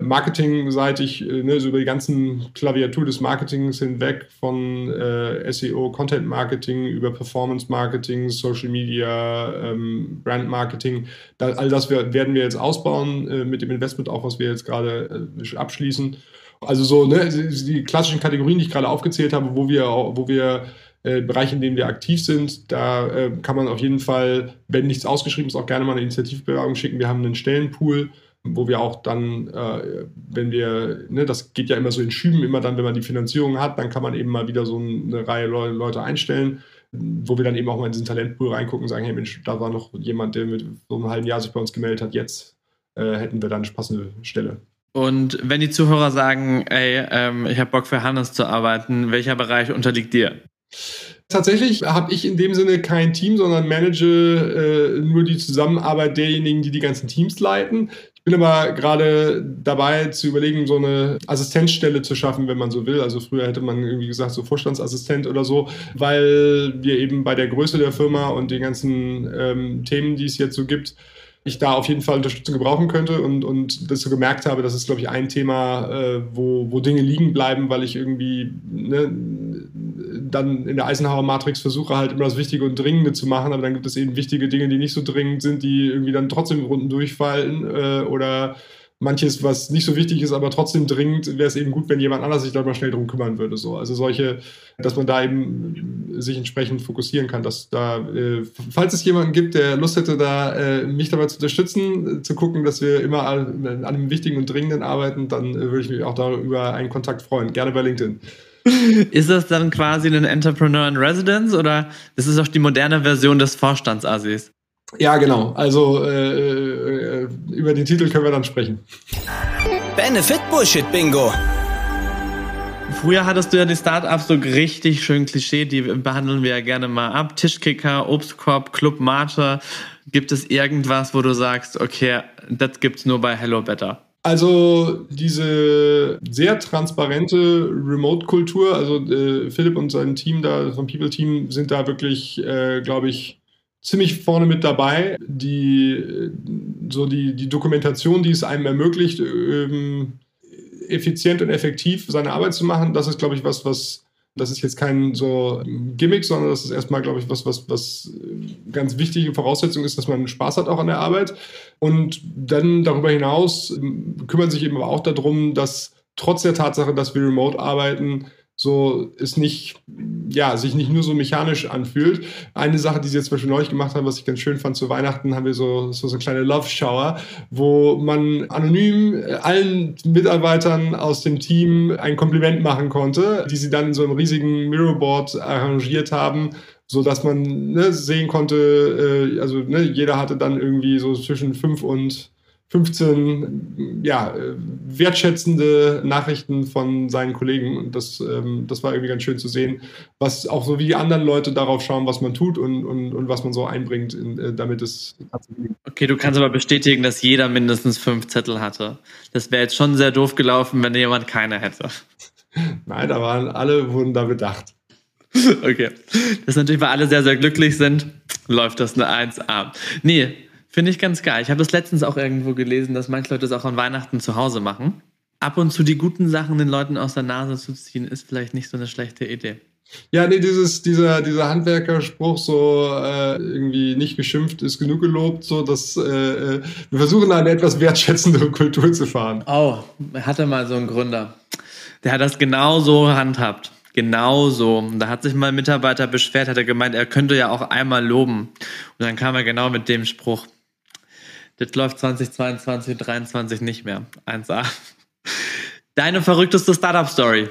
Marketingseitig, äh, ne, so über die ganzen Klaviatur des Marketings hinweg, von äh, SEO, Content Marketing über Performance Marketing, Social Media, ähm, Brand Marketing. Da, all das werden wir jetzt ausbauen äh, mit dem Investment, auch was wir jetzt gerade äh, abschließen. Also so ne, die klassischen Kategorien, die ich gerade aufgezählt habe, wo wir, wo wir äh, Bereich, in dem wir aktiv sind. Da äh, kann man auf jeden Fall, wenn nichts ausgeschrieben ist, auch gerne mal eine Initiativbewerbung schicken. Wir haben einen Stellenpool, wo wir auch dann, äh, wenn wir, ne, das geht ja immer so in Schüben, immer dann, wenn man die Finanzierung hat, dann kann man eben mal wieder so eine Reihe Leute einstellen wo wir dann eben auch mal in diesen Talentpool reingucken und sagen, hey Mensch, da war noch jemand, der mit so einem halben Jahr sich bei uns gemeldet hat, jetzt äh, hätten wir dann eine passende Stelle. Und wenn die Zuhörer sagen, ey, ähm, ich habe Bock für Hannes zu arbeiten, welcher Bereich unterliegt dir? Tatsächlich habe ich in dem Sinne kein Team, sondern manage äh, nur die Zusammenarbeit derjenigen, die die ganzen Teams leiten. Ich bin aber gerade dabei zu überlegen, so eine Assistenzstelle zu schaffen, wenn man so will. Also früher hätte man irgendwie gesagt, so Vorstandsassistent oder so, weil wir eben bei der Größe der Firma und den ganzen ähm, Themen, die es jetzt so gibt, ich da auf jeden Fall Unterstützung gebrauchen könnte und, und das so gemerkt habe, das ist, glaube ich, ein Thema, äh, wo, wo Dinge liegen bleiben, weil ich irgendwie ne, dann in der Eisenhower-Matrix versuche halt immer das Wichtige und Dringende zu machen, aber dann gibt es eben wichtige Dinge, die nicht so dringend sind, die irgendwie dann trotzdem Runden durchfallen äh, oder manches, was nicht so wichtig ist, aber trotzdem dringend, wäre es eben gut, wenn jemand anders sich da mal schnell drum kümmern würde. So. Also solche, dass man da eben sich entsprechend fokussieren kann, dass da, äh, falls es jemanden gibt, der Lust hätte, da äh, mich dabei zu unterstützen, zu gucken, dass wir immer an, an einem Wichtigen und Dringenden arbeiten, dann äh, würde ich mich auch darüber einen Kontakt freuen. Gerne bei LinkedIn. Ist das dann quasi ein Entrepreneur in Residence oder ist es auch die moderne Version des Vorstandsassis? Ja, genau. Also äh, äh, über den Titel können wir dann sprechen. Benefit Bullshit Bingo. Früher hattest du ja die Startups so richtig schön Klischee, die behandeln wir ja gerne mal ab. Tischkicker, Obstkorb, Club Mate. Gibt es irgendwas, wo du sagst, okay, das gibt's nur bei Hello Better? Also diese sehr transparente Remote-Kultur, also äh, Philipp und sein Team da vom People-Team sind da wirklich, äh, glaube ich, ziemlich vorne mit dabei. Die, so die, die Dokumentation, die es einem ermöglicht, ähm, effizient und effektiv seine Arbeit zu machen, das ist, glaube ich, was, was das ist jetzt kein so Gimmick, sondern das ist erstmal, glaube ich, was, was, was ganz wichtige Voraussetzung ist, dass man Spaß hat auch an der Arbeit. Und dann darüber hinaus ähm, kümmern sich eben auch darum, dass trotz der Tatsache, dass wir remote arbeiten, so es nicht, ja, sich nicht nur so mechanisch anfühlt. Eine Sache, die sie jetzt zum Beispiel neulich gemacht haben, was ich ganz schön fand, zu Weihnachten haben wir so, so, so eine kleine Love Shower, wo man anonym allen Mitarbeitern aus dem Team ein Kompliment machen konnte, die sie dann in so einem riesigen Mirrorboard arrangiert haben, so dass man ne, sehen konnte, äh, also ne, jeder hatte dann irgendwie so zwischen fünf und 15 ja, wertschätzende Nachrichten von seinen Kollegen. Und das, ähm, das war irgendwie ganz schön zu sehen, was auch so wie die anderen Leute darauf schauen, was man tut und, und, und was man so einbringt, in, äh, damit es. Okay, du kannst aber bestätigen, dass jeder mindestens fünf Zettel hatte. Das wäre jetzt schon sehr doof gelaufen, wenn jemand keine hätte. (laughs) Nein, da waren alle, wurden da bedacht. (laughs) Okay. Das ist natürlich, weil alle sehr, sehr glücklich sind, läuft das eine 1A. Nee, Finde ich ganz geil. Ich habe das letztens auch irgendwo gelesen, dass manche Leute das auch an Weihnachten zu Hause machen. Ab und zu die guten Sachen den Leuten aus der Nase zu ziehen, ist vielleicht nicht so eine schlechte Idee. Ja, nee, dieses, dieser, dieser Handwerkerspruch, so äh, irgendwie nicht geschimpft ist genug gelobt, so dass äh, äh wir versuchen eine etwas wertschätzendere (laughs) Kultur zu fahren. Oh, er hatte mal so einen Gründer. Der hat das genau so handhabt. Genau so. Da hat sich mal ein Mitarbeiter beschwert, hat er gemeint, er könnte ja auch einmal loben. Und dann kam er genau mit dem Spruch. Das läuft 2022 und 2023 nicht mehr. 1A. Deine verrückteste Startup-Story.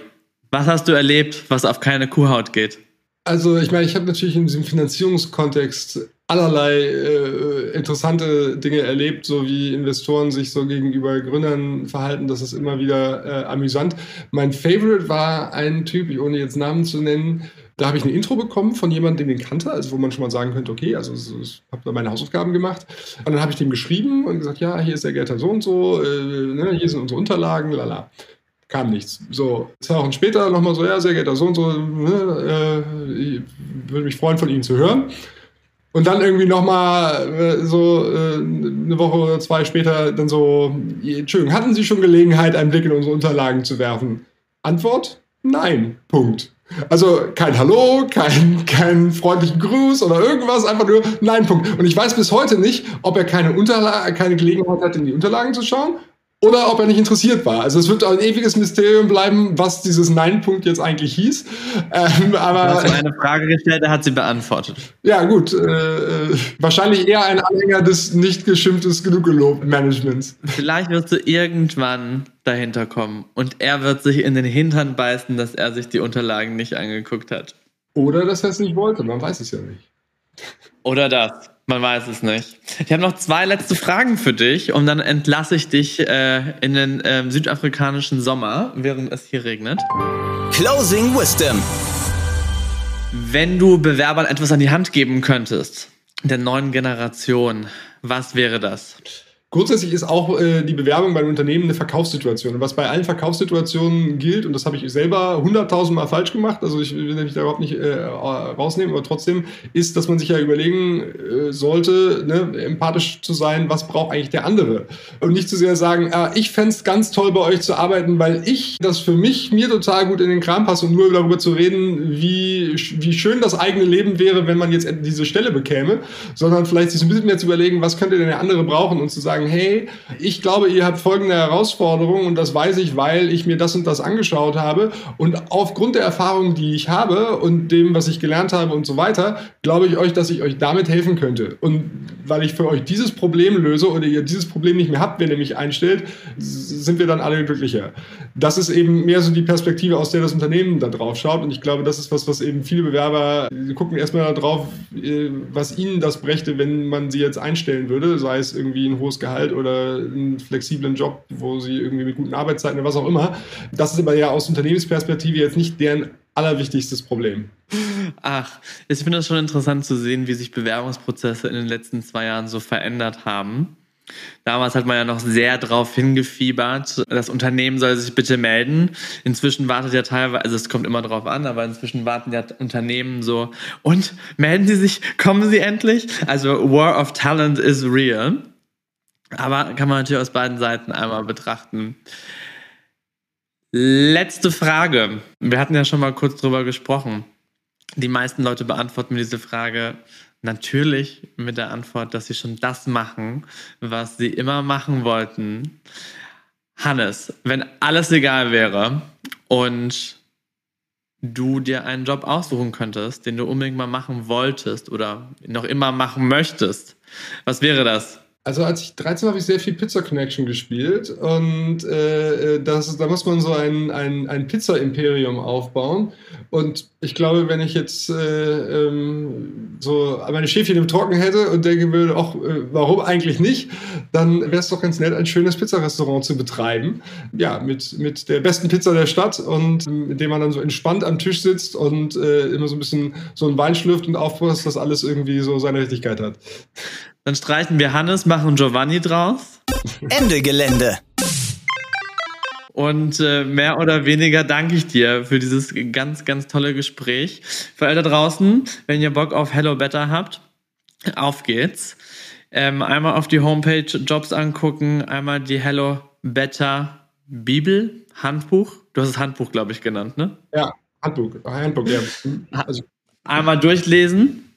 Was hast du erlebt, was auf keine Kuhhaut geht? Also ich meine, ich habe natürlich in diesem Finanzierungskontext allerlei äh, interessante Dinge erlebt, so wie Investoren sich so gegenüber Gründern verhalten. Das ist immer wieder äh, amüsant. Mein Favorite war ein Typ, ohne jetzt Namen zu nennen, da habe ich ein Intro bekommen von jemandem, den ich kannte, also wo man schon mal sagen könnte, okay, also ich habe da meine Hausaufgaben gemacht. Und dann habe ich dem geschrieben und gesagt, ja, hier ist der Getter so und so, äh, ne, hier sind unsere Unterlagen, lala kam nichts. So, zwei Wochen später nochmal so, ja, sehr geehrter so und so, ne, äh, würde mich freuen, von Ihnen zu hören. Und dann irgendwie nochmal äh, so äh, eine Woche oder zwei später dann so, Entschuldigung, hatten Sie schon Gelegenheit, einen Blick in unsere Unterlagen zu werfen? Antwort? Nein. Punkt. Also kein Hallo, kein, kein freundlichen Gruß oder irgendwas, einfach nur Nein, Punkt. Und ich weiß bis heute nicht, ob er keine, Unterla keine Gelegenheit hat, in die Unterlagen zu schauen oder ob er nicht interessiert war. Also es wird ein ewiges Mysterium bleiben, was dieses Nein-Punkt jetzt eigentlich hieß. Ähm, aber du hast eine Frage gestellt, er hat sie beantwortet. Ja gut, äh, äh, wahrscheinlich eher ein Anhänger des nicht geschimpftes genug gelobt Managements. Vielleicht wirst du irgendwann dahinter kommen und er wird sich in den Hintern beißen, dass er sich die Unterlagen nicht angeguckt hat. Oder dass er es nicht wollte, man weiß es ja nicht. Oder das. Man weiß es nicht. Ich habe noch zwei letzte Fragen für dich und dann entlasse ich dich äh, in den äh, südafrikanischen Sommer, während es hier regnet. Closing Wisdom. Wenn du Bewerbern etwas an die Hand geben könntest, der neuen Generation, was wäre das? Grundsätzlich ist auch äh, die Bewerbung bei einem Unternehmen eine Verkaufssituation. Und was bei allen Verkaufssituationen gilt, und das habe ich selber hunderttausendmal falsch gemacht, also ich will mich da überhaupt nicht äh, rausnehmen, aber trotzdem ist, dass man sich ja überlegen äh, sollte, ne, empathisch zu sein, was braucht eigentlich der andere. Und nicht zu sehr sagen, ah, ich fände es ganz toll, bei euch zu arbeiten, weil ich das für mich mir total gut in den Kram passe und nur darüber zu reden, wie, wie schön das eigene Leben wäre, wenn man jetzt diese Stelle bekäme, sondern vielleicht sich ein bisschen mehr zu überlegen, was könnte denn der andere brauchen und zu sagen, sagen, hey, ich glaube, ihr habt folgende Herausforderung und das weiß ich, weil ich mir das und das angeschaut habe und aufgrund der Erfahrungen, die ich habe und dem, was ich gelernt habe und so weiter, glaube ich euch, dass ich euch damit helfen könnte. Und weil ich für euch dieses Problem löse oder ihr dieses Problem nicht mehr habt, wenn ihr mich einstellt, sind wir dann alle glücklicher. Das ist eben mehr so die Perspektive, aus der das Unternehmen da drauf schaut und ich glaube, das ist was, was eben viele Bewerber gucken erstmal darauf, äh, was ihnen das brächte, wenn man sie jetzt einstellen würde, sei es irgendwie ein hohes Gehalt Gehalt oder einen flexiblen Job, wo sie irgendwie mit guten Arbeitszeiten oder was auch immer. Das ist aber ja aus Unternehmensperspektive jetzt nicht deren allerwichtigstes Problem. Ach, ich finde es schon interessant zu sehen, wie sich Bewerbungsprozesse in den letzten zwei Jahren so verändert haben. Damals hat man ja noch sehr darauf hingefiebert, das Unternehmen soll sich bitte melden. Inzwischen wartet ja teilweise, also es kommt immer drauf an, aber inzwischen warten ja Unternehmen so, und melden Sie sich, kommen Sie endlich? Also War of Talent is real. Aber kann man natürlich aus beiden Seiten einmal betrachten. Letzte Frage. Wir hatten ja schon mal kurz drüber gesprochen. Die meisten Leute beantworten mir diese Frage natürlich mit der Antwort, dass sie schon das machen, was sie immer machen wollten. Hannes, wenn alles egal wäre und du dir einen Job aussuchen könntest, den du unbedingt mal machen wolltest oder noch immer machen möchtest, was wäre das? Also als ich 13 habe ich sehr viel Pizza Connection gespielt und äh, äh, das, da muss man so ein, ein, ein Pizza-Imperium aufbauen. Und ich glaube, wenn ich jetzt äh, ähm, so meine Schäfchen im Trocken hätte und denke würde, auch äh, warum eigentlich nicht, dann wäre es doch ganz nett, ein schönes Pizzarestaurant zu betreiben. Ja, mit, mit der besten Pizza der Stadt und mit dem man dann so entspannt am Tisch sitzt und äh, immer so ein bisschen so ein Wein schlürft und aufpasst, dass alles irgendwie so seine Richtigkeit hat. Dann streichen wir Hannes, machen Giovanni draus. Ende Gelände. Und äh, mehr oder weniger danke ich dir für dieses ganz, ganz tolle Gespräch. Für alle da draußen, wenn ihr Bock auf Hello Better habt, auf geht's. Ähm, einmal auf die Homepage Jobs angucken, einmal die Hello Better Bibel, Handbuch. Du hast es Handbuch, glaube ich, genannt, ne? Ja, Handbuch, Handbuch, ja. Also. Einmal durchlesen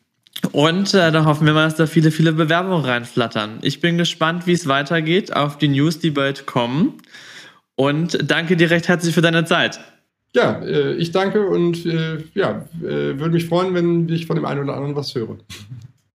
und äh, dann hoffen wir mal, dass da viele, viele Bewerbungen reinflattern. Ich bin gespannt, wie es weitergeht auf die News, die bald kommen. Und danke dir recht herzlich für deine Zeit. Ja, äh, ich danke und äh, ja, äh, würde mich freuen, wenn ich von dem einen oder anderen was höre.